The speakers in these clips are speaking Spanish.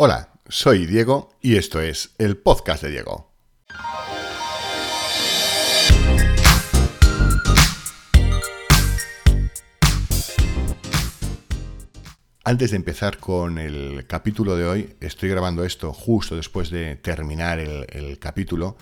Hola, soy Diego y esto es el podcast de Diego. Antes de empezar con el capítulo de hoy, estoy grabando esto justo después de terminar el, capítulo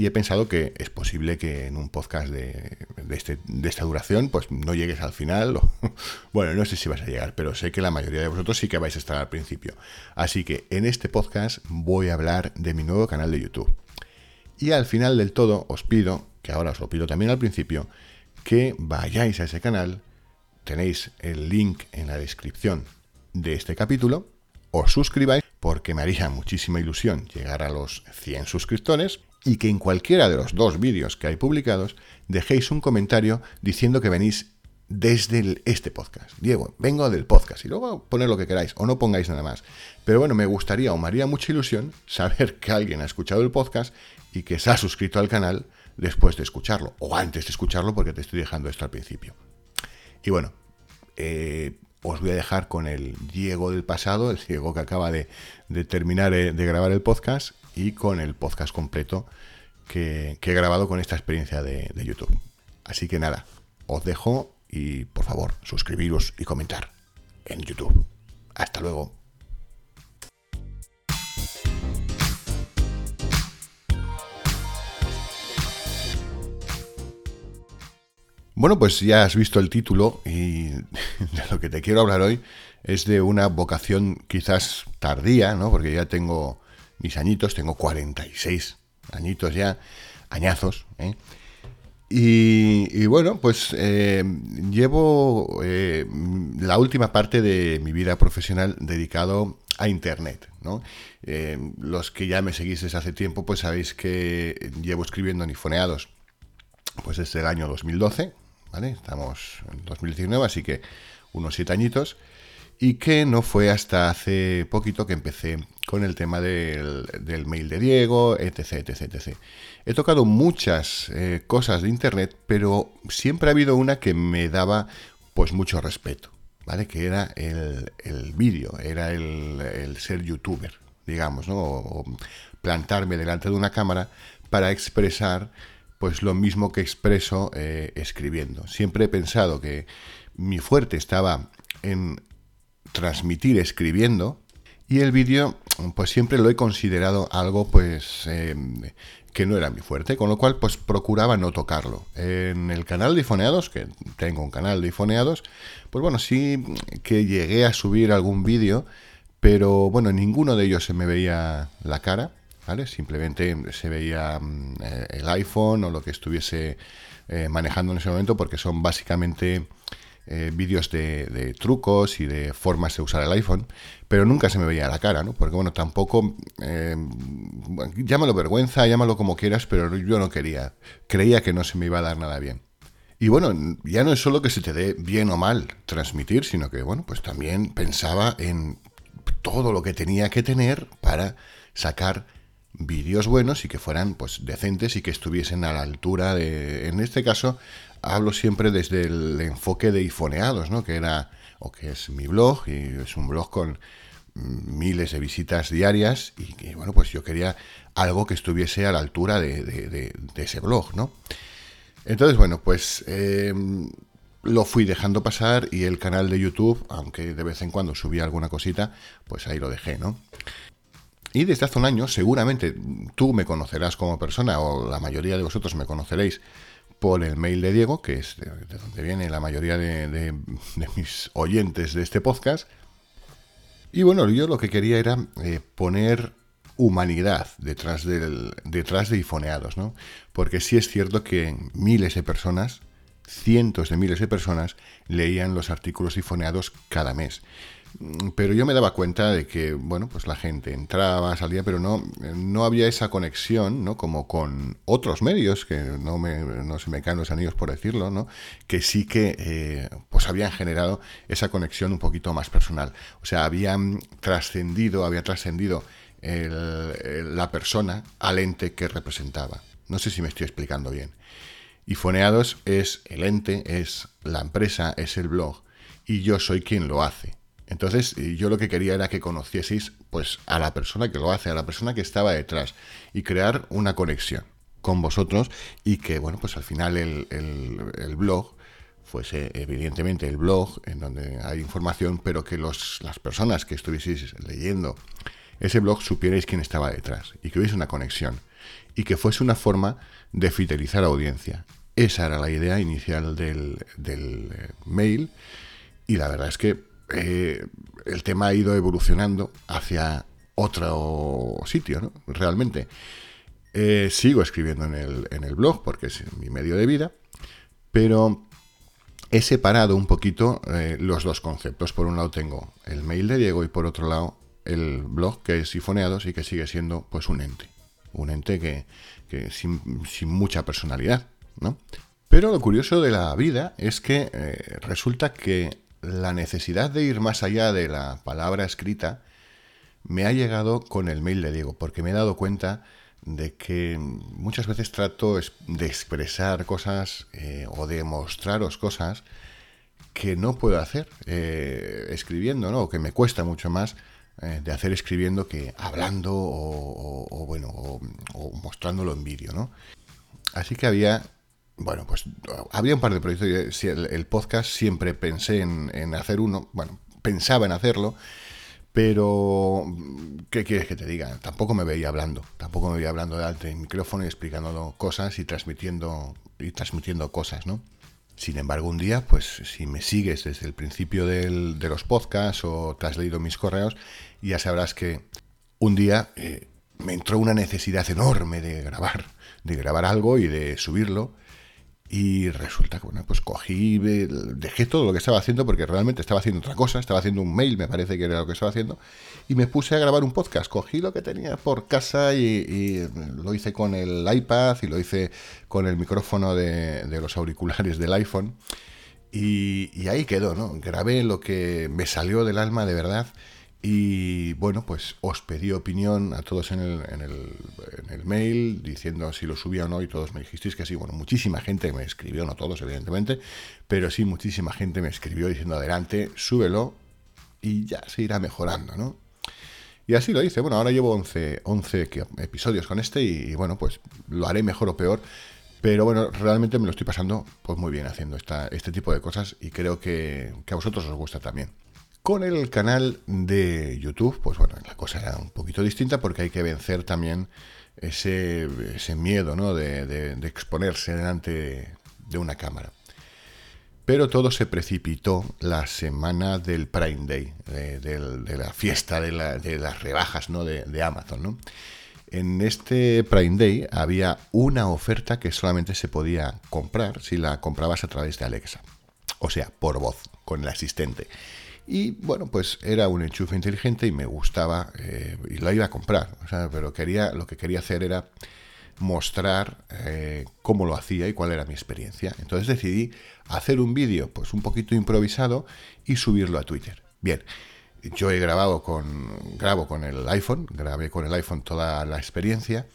y he pensado que es posible que en un podcast de, este, de, esta duración pues no llegues al final. bueno, no sé si vas a llegar, pero sé que la mayoría de vosotros sí que vais a estar al principio. Así que en este podcast voy a hablar de mi nuevo canal de YouTube. Y al final del todo os pido, que ahora os lo pido también al principio, que vayáis a ese canal. Tenéis el link en la descripción de este capítulo. Os suscribáis porque me haría muchísima ilusión llegar a los 100 suscriptores y que en cualquiera de los dos vídeos que hay publicados dejéis un comentario diciendo que venís desde este podcast. Diego, vengo del podcast y luego poner lo que queráis o no pongáis nada más. Pero bueno, me gustaría o me haría mucha ilusión saber que alguien ha escuchado el podcast y que se ha suscrito al canal después de escucharlo o antes de escucharlo porque te estoy dejando esto al principio. Y bueno, eh, os voy a dejar con el Diego del pasado, el Diego que acaba de, terminar eh, de grabar el podcast y con el podcast completo que, he grabado con esta experiencia de, de YouTube. Así que nada, os dejo y por favor suscribiros y comentar en YouTube. Hasta luego. Bueno, pues ya has visto el título y de lo que te quiero hablar hoy es de una vocación quizás tardía, ¿no? Porque ya tengo mis añitos, tengo 46 añitos ya, añazos, ¿eh? Y, bueno, pues eh, llevo eh, la última parte de mi vida profesional dedicado a Internet. ¿no? los que ya me seguís desde hace tiempo, pues sabéis que llevo escribiendo en Ifoneados pues desde el año 2012, Estamos en 2019, así que unos siete añitos. Y que no fue hasta hace poquito que empecé con el tema del, mail de Diego, etc, etc, etc. He tocado muchas eh, cosas de Internet, pero siempre ha habido una que me daba pues mucho respeto, ¿vale? Que era el, vídeo, era el, ser youtuber, digamos, ¿no? o plantarme delante de una cámara para expresar pues lo mismo que expreso eh, escribiendo. Siempre he pensado que mi fuerte estaba en transmitir escribiendo y el vídeo pues siempre lo he considerado algo pues eh, que no era mi fuerte, con lo cual pues procuraba no tocarlo. En el canal de ifoneados, que tengo un canal de ifoneados, pues bueno, sí que llegué a subir algún vídeo, pero bueno, en ninguno de ellos se me veía la cara. Simplemente se veía mm, eh, el iPhone o lo que estuviese eh, manejando en ese momento porque son básicamente eh, vídeos de, trucos y de formas de usar el iPhone, pero nunca se me veía la cara, ¿no? Porque bueno, tampoco, llámalo vergüenza, llámalo como quieras, pero yo no quería, creía que no se me iba a dar nada bien. Y bueno, ya no es solo que se te dé bien o mal transmitir, sino que bueno, pues también pensaba en todo lo que tenía que tener para sacar vídeos buenos y que fueran pues decentes y que estuviesen a la altura de en este caso hablo siempre desde el enfoque de ifoneados no que era o que es mi blog y es un blog con miles de visitas diarias y que bueno pues yo quería algo que estuviese a la altura de, ese blog no entonces bueno pues eh, lo fui dejando pasar y el canal de YouTube aunque de vez en cuando subía alguna cosita pues ahí lo dejé no y desde hace un año, seguramente tú me conocerás como persona, o la mayoría de vosotros me conoceréis por el mail de Diego, que es de, donde viene la mayoría de, mis oyentes de este podcast. Y bueno, yo lo que quería era eh, poner humanidad detrás, del, detrás de ifoneados, ¿no? Porque sí es cierto que miles de personas, cientos de miles de personas, leían los artículos ifoneados cada mes. Mm, pero yo me daba cuenta de que, bueno, pues la gente entraba, salía, pero no, no había esa conexión, ¿no? Como con otros medios, que no, me, no se me caen los anillos por decirlo, ¿no? Que sí que, eh, pues habían generado esa conexión un poquito más personal. O sea, habían trascendido, había trascendido la persona al ente que representaba. No sé si me estoy explicando bien. Y Foneados es el ente, es la empresa, es el blog, y yo soy quien lo hace Entonces, yo lo que quería era que conocieseis pues, a la persona que lo hace, a la persona que estaba detrás, y crear una conexión con vosotros y que, bueno, pues al final el, el, blog fuese evidentemente el blog en donde hay información, pero que los, las personas que estuvieseis leyendo ese blog supierais quién estaba detrás y que hubiese una conexión y que fuese una forma de fidelizar a audiencia. Esa era la idea inicial del, del eh, mail y la verdad es que eh, el tema ha ido evolucionando hacia otro sitio, ¿no? Realmente. Eh, sigo escribiendo en el, en el blog porque es mi medio de vida, pero he separado un poquito eh, los dos conceptos. Por un lado tengo el mail de Diego y por otro lado el blog que es sifoneados y que sigue siendo pues un ente. Un ente que, sin, mucha personalidad, ¿no? Pero lo curioso de la vida es que resulta que la necesidad de ir más allá de la palabra escrita me ha llegado con el mail de Diego, porque me he dado cuenta de que muchas veces trato de expresar cosas eh, o de mostraros cosas que no puedo hacer eh, escribiendo, ¿no? O que me cuesta mucho más eh, de hacer escribiendo que hablando o, bueno, o, o, mostrándolo en vídeo, ¿no? Así que había bueno, pues había un par de proyectos. El, podcast siempre pensé en, hacer uno. Bueno, pensaba en hacerlo. Pero, ¿qué quieres que te diga? Tampoco me veía hablando. Tampoco me veía hablando delante del micrófono y explicando cosas y transmitiendo, y transmitiendo cosas, ¿no? Sin embargo, un día, pues si me sigues desde el principio de los podcasts o te has leído mis correos, ya sabrás que un día eh, me entró una necesidad enorme de grabar, de grabar algo y de subirlo. Y resulta que, bueno, pues cogí, dejé todo lo que estaba haciendo porque realmente estaba haciendo otra cosa, estaba haciendo un mail, me parece que era lo que estaba haciendo, y me puse a grabar un podcast. Cogí lo que tenía por casa y, lo hice con el iPad y lo hice con el micrófono de, los auriculares del iPhone. Y, y ahí quedó, ¿no? Grabé lo que me salió del alma de verdad y bueno, pues os pedí opinión a todos en el, en, el, en el, mail diciendo si lo subía o no y todos me dijisteis que sí. Bueno, muchísima gente me escribió, no todos evidentemente, pero sí muchísima gente me escribió diciendo adelante, súbelo y ya se irá mejorando, ¿no? Y así lo hice. Bueno, ahora llevo 11, 11 episodios con este y, bueno, pues lo haré mejor o peor. Pero bueno, realmente me lo estoy pasando pues muy bien haciendo esta, este tipo de cosas y creo que, que a vosotros os gusta también. Con el canal de YouTube, pues bueno, la cosa era un poquito distinta porque hay que vencer también ese, miedo ¿no? de, exponerse delante de una cámara. Pero todo se precipitó la semana del Prime Day, de, la fiesta de, las rebajas ¿no? de, Amazon. En este Prime Day había una oferta que solamente se podía comprar si la comprabas a través de Alexa. O sea, por voz, con el asistente. Y bueno, pues era un enchufe inteligente y me gustaba eh, y la iba a comprar. pero quería, lo que quería hacer era mostrar eh, cómo lo hacía y cuál era mi experiencia. Entonces decidí hacer un vídeo pues un poquito improvisado y subirlo a Twitter. Bien, yo he grabado con, grabo con el iPhone, grabé con el iPhone toda la experiencia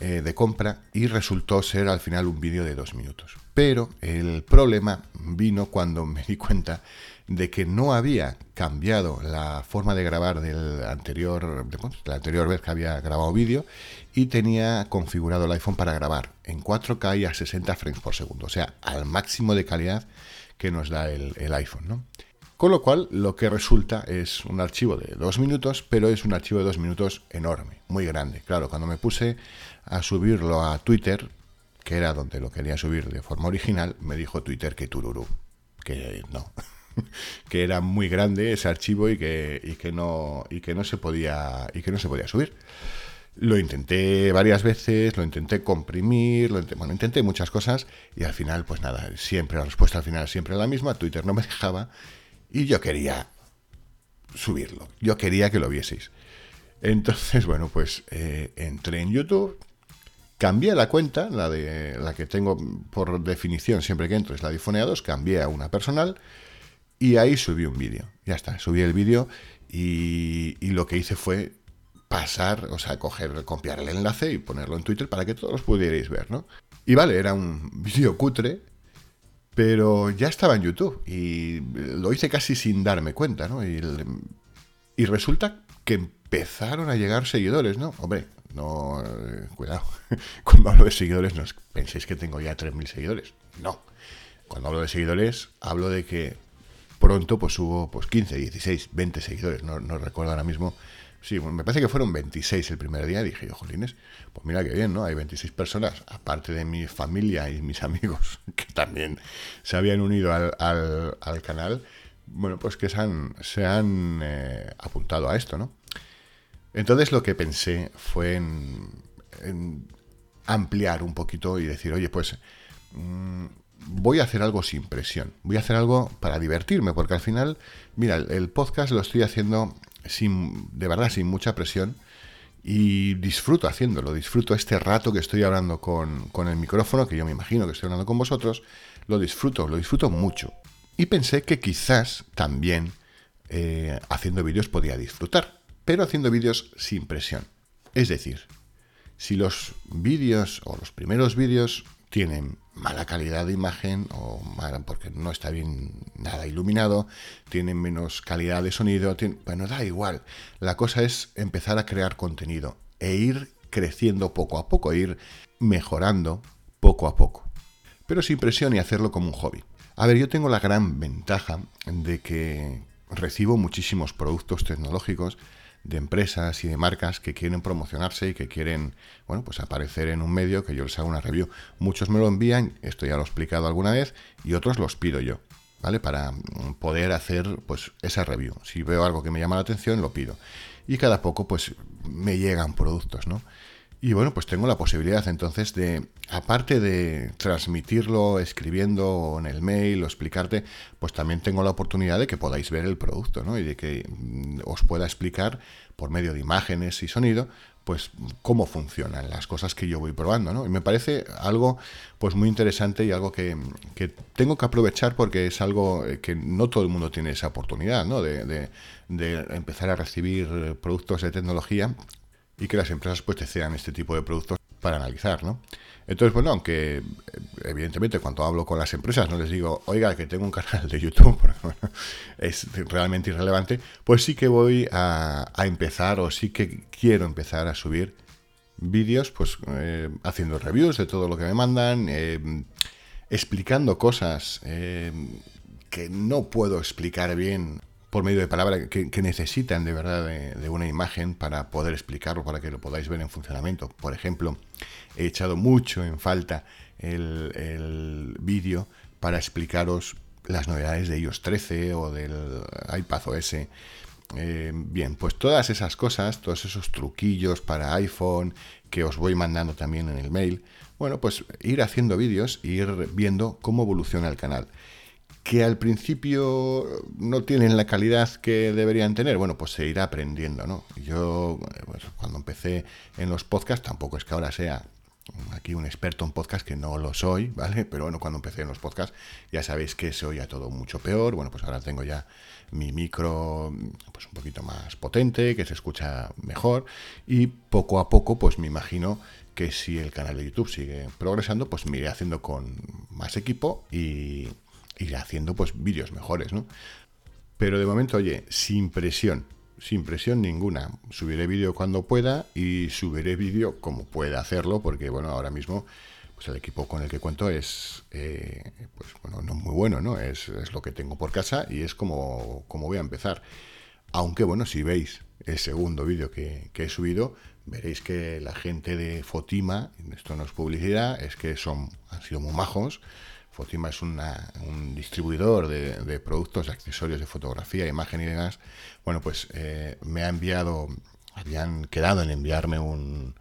eh, de compra y resultó ser al final un vídeo de dos minutos. Pero el problema vino cuando me di cuenta de que no había cambiado la forma de grabar del anterior, la anterior vez que había grabado vídeo y tenía configurado el iPhone para grabar en 4K y a 60 frames por segundo, o sea, al máximo de calidad que nos da el, el iPhone, ¿no? Con lo cual, lo que resulta es un archivo de dos minutos, pero es un archivo de dos minutos enorme, muy grande. Claro, cuando me puse a subirlo a Twitter, que era donde lo quería subir de forma original, me dijo Twitter que tururú, que no, que era muy grande ese archivo y que, que no y que no se podía y que no se podía subir. Lo intenté varias veces, lo intenté comprimir, lo bueno, intenté muchas cosas y al final, pues nada, siempre la respuesta al final siempre la misma. Twitter no me dejaba y yo quería subirlo, yo quería que lo vieseis. Entonces, bueno, pues eh, entré en YouTube, cambié la cuenta, la de la que tengo por definición siempre que entro es la de Ifoneados, cambié a una personal y ahí subí un vídeo. Ya está, subí el vídeo y, lo que hice fue pasar, o sea, coger, copiar el enlace y ponerlo en Twitter para que todos pudierais ver, ¿no? Y vale, era un vídeo cutre, Pero ya estaba en YouTube y lo hice casi sin darme cuenta, ¿no? Y, y resulta que empezaron a llegar seguidores, ¿no? Hombre, no, eh, cuidado. Cuando hablo de seguidores, no penséis que tengo ya 3.000 seguidores. No. Cuando hablo de seguidores, hablo de que pronto pues hubo pues 15, 16, 20 seguidores. No, no recuerdo ahora mismo Sí, me parece que fueron 26 el primer día. Dije yo, jolines, pues mira qué bien, ¿no? Hay 26 personas, aparte de mi familia y mis amigos, que también se habían unido al, al, canal, bueno, pues que se han, se han eh, apuntado a esto, ¿no? Entonces lo que pensé fue en, ampliar un poquito y decir, oye, pues mm, voy a hacer algo sin presión, voy a hacer algo para divertirme, porque al final, mira, el podcast lo estoy haciendo sin, de verdad, sin mucha presión. Y disfruto haciéndolo, disfruto este rato que estoy hablando con, el micrófono, que yo me imagino que estoy hablando con vosotros, lo disfruto, lo disfruto mucho. Y pensé que quizás también eh, haciendo vídeos podía disfrutar, pero haciendo vídeos sin presión. Es decir, si los vídeos o los primeros vídeos tienen mala calidad de imagen o porque no está bien nada iluminado, tienen menos calidad de sonido, bueno, da igual. La cosa es empezar a crear contenido e ir creciendo poco a poco, ir mejorando poco a poco. Pero sin presión y hacerlo como un hobby. A ver, yo tengo la gran ventaja de que recibo muchísimos productos tecnológicos de empresas y de marcas que quieren promocionarse y que quieren, bueno, pues aparecer en un medio que yo les haga una review. Muchos me lo envían, esto ya lo he explicado alguna vez, y otros los pido yo, ¿vale? Para mm, poder hacer, pues, esa review. Si veo algo que me llama la atención, lo pido. Y cada poco, pues, me llegan productos, ¿no? Y bueno, pues tengo la posibilidad entonces de, aparte de transmitirlo escribiendo en el mail o explicarte, pues también tengo la oportunidad de que podáis ver el producto, ¿no? Y de que mm, os pueda explicar por medio de imágenes y sonido, pues cómo funcionan las cosas que yo voy probando, ¿no? Y me parece algo pues muy interesante y algo que, tengo que aprovechar porque es algo que no todo el mundo tiene esa oportunidad, ¿no? de empezar a recibir productos de tecnología y que las empresas pues te cedan este tipo de productos para analizar, ¿no? Entonces, bueno, aunque evidentemente cuando hablo con las empresas no les digo, oiga, que tengo un canal de YouTube, es realmente irrelevante, pues sí que voy a, empezar o sí que quiero empezar a subir vídeos, pues eh, haciendo reviews de todo lo que me mandan, eh, explicando cosas eh, que no puedo explicar bien por medio de palabras que, necesitan de verdad de, una imagen para poder explicarlo, para que lo podáis ver en funcionamiento. Por ejemplo, he echado mucho en falta el, vídeo para explicaros las novedades de iOS 13 o del iPad OS. Eh, bien, pues todas esas cosas, todos esos truquillos para iPhone que os voy mandando también en el mail, bueno, pues ir haciendo vídeos e ir viendo cómo evoluciona el canal que al principio no tienen la calidad que deberían tener, bueno, pues se irá aprendiendo, ¿no? Yo, pues, cuando empecé en los podcasts, tampoco es que ahora sea aquí un experto en podcast, que no lo soy, ¿vale? Pero bueno, cuando empecé en los podcasts, ya sabéis que se oía todo mucho peor, bueno, pues ahora tengo ya mi micro pues un poquito más potente, que se escucha mejor, y poco a poco, pues me imagino que si el canal de YouTube sigue progresando, pues me iré haciendo con más equipo y, ir haciendo pues vídeos mejores, ¿no? Pero de momento, oye, sin presión, sin presión ninguna. Subiré vídeo cuando pueda y subiré vídeo como pueda hacerlo, porque bueno, ahora mismo pues el equipo con el que cuento es, eh, pues bueno, no muy bueno, ¿no? Es, lo que tengo por casa y es como, como voy a empezar. Aunque bueno, si veis el segundo vídeo que, que, he subido, veréis que la gente de Fotima, esto no es publicidad, es que son, han sido muy majos, Fotima es un distribuidor de, productos, de accesorios de fotografía, imagen y demás. Bueno, pues eh, me ha enviado, habían quedado en enviarme un,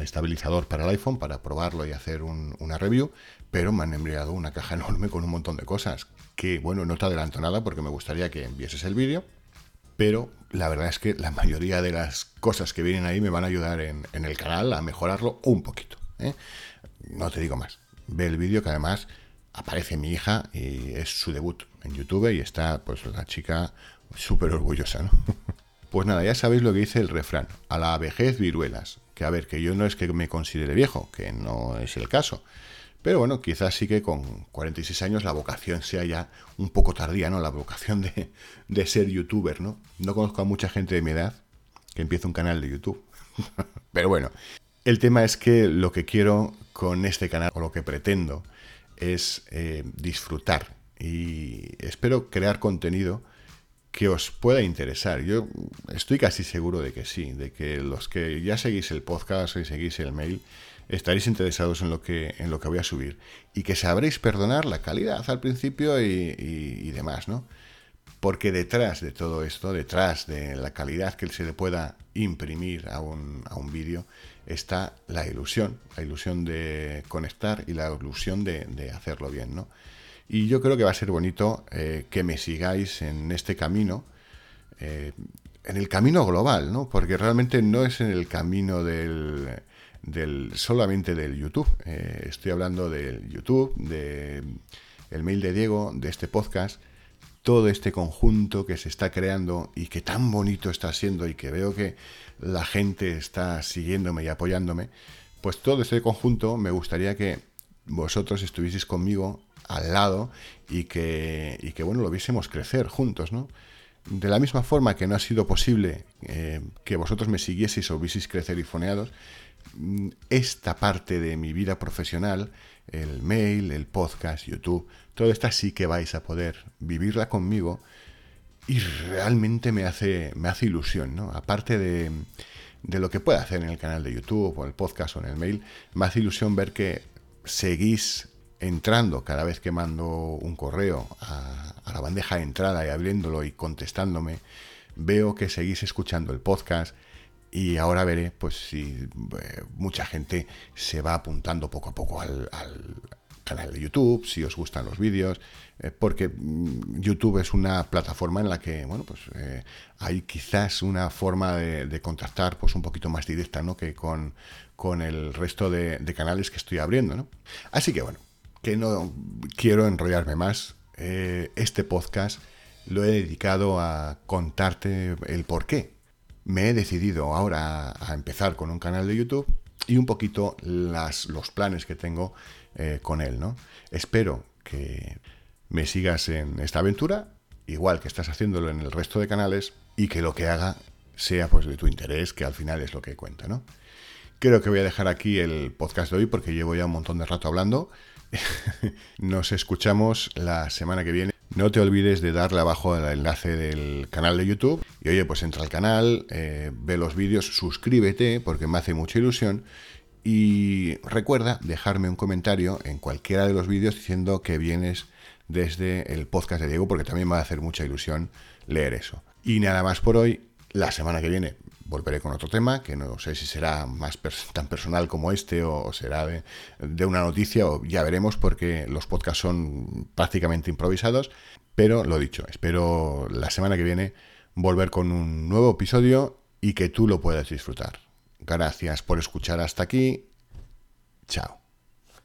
estabilizador para el iPhone para probarlo y hacer una review, pero me han enviado una caja enorme con un montón de cosas. Que bueno, no te adelanto nada porque me gustaría que envieses el vídeo, pero la verdad es que la mayoría de las cosas que vienen ahí me van a ayudar en, el canal a mejorarlo un poquito. ¿eh? No te digo más. Ve el vídeo que además aparece mi hija y es su debut en YouTube y está pues la chica súper orgullosa, ¿no? Pues nada, ya sabéis lo que dice el refrán, a la vejez viruelas, que a ver, que yo no es que me considere viejo, que no es el caso, Pero bueno, quizás sí que con 46 años la vocación sea ya un poco tardía, ¿no? La vocación de, de ser youtuber, ¿no? No conozco a mucha gente de mi edad que empiece un canal de YouTube. Pero bueno, el tema es que lo que quiero con este canal, o lo que pretendo, es eh, disfrutar y espero crear contenido que os pueda interesar. Yo estoy casi seguro de que sí, de que los que ya seguís el podcast y seguís el mail, estaréis interesados en lo que, en lo que voy a subir y que sabréis perdonar la calidad al principio y, demás, ¿no? Porque detrás de todo esto, detrás de la calidad que se le pueda imprimir a un, a un vídeo, está la ilusión, la ilusión de conectar y la ilusión de, de hacerlo bien, ¿no? Y yo creo que va a ser bonito eh, que me sigáis en este camino, eh, en el camino global, ¿no? Porque realmente no es en el camino del, del solamente del YouTube. Eh, estoy hablando del YouTube, de el mail de Diego, de este podcast, todo este conjunto que se está creando y que tan bonito está siendo y que veo que la gente está siguiéndome y apoyándome, pues todo este conjunto me gustaría que vosotros estuvieseis conmigo al lado y que, y que bueno, lo viésemos crecer juntos, ¿no? De la misma forma que no ha sido posible eh, que vosotros me siguieseis o vieseis crecer y foneados, mm, esta parte de mi vida profesional, el mail, el podcast, YouTube, todo esta sí que vais a poder vivirla conmigo y realmente me hace, me hace ilusión, ¿no? Aparte de, de lo que pueda hacer en el canal de YouTube o el podcast o en el mail, me hace ilusión ver que seguís entrando cada vez que mando un correo a, la bandeja de entrada y abriéndolo y contestándome, veo que seguís escuchando el podcast y ahora veré pues si eh, mucha gente se va apuntando poco a poco al, canal de YouTube, si os gustan los vídeos, eh, porque mm, YouTube es una plataforma en la que, bueno, pues eh, hay quizás una forma de, contactar pues un poquito más directa, ¿no? Que con, con el resto de, canales que estoy abriendo, ¿no? Así que bueno, que no quiero enrollarme más. Eh, este podcast lo he dedicado a contarte el por qué. Me he decidido ahora a empezar con un canal de YouTube y un poquito las, los planes que tengo eh, con él, ¿no? Espero que me sigas en esta aventura, igual que estás haciéndolo en el resto de canales, y que lo que haga sea pues de tu interés, que al final es lo que cuenta, ¿no? Creo que voy a dejar aquí el podcast de hoy porque llevo ya un montón de rato hablando. Nos escuchamos la semana que viene. No te olvides de darle abajo el enlace del canal de YouTube. Y oye, pues entra al canal, eh, ve los vídeos, suscríbete porque me hace mucha ilusión. Y recuerda dejarme un comentario en cualquiera de los vídeos diciendo que vienes desde el podcast de Diego porque también me va a hacer mucha ilusión leer eso. Y nada más por hoy. La semana que viene volveré con otro tema, que no sé si será más tan personal como este o, será de, una noticia, o ya veremos, porque los podcasts son prácticamente improvisados. Pero lo dicho, espero la semana que viene volver con un nuevo episodio y que tú lo puedas disfrutar. Gracias por escuchar hasta aquí. Chao.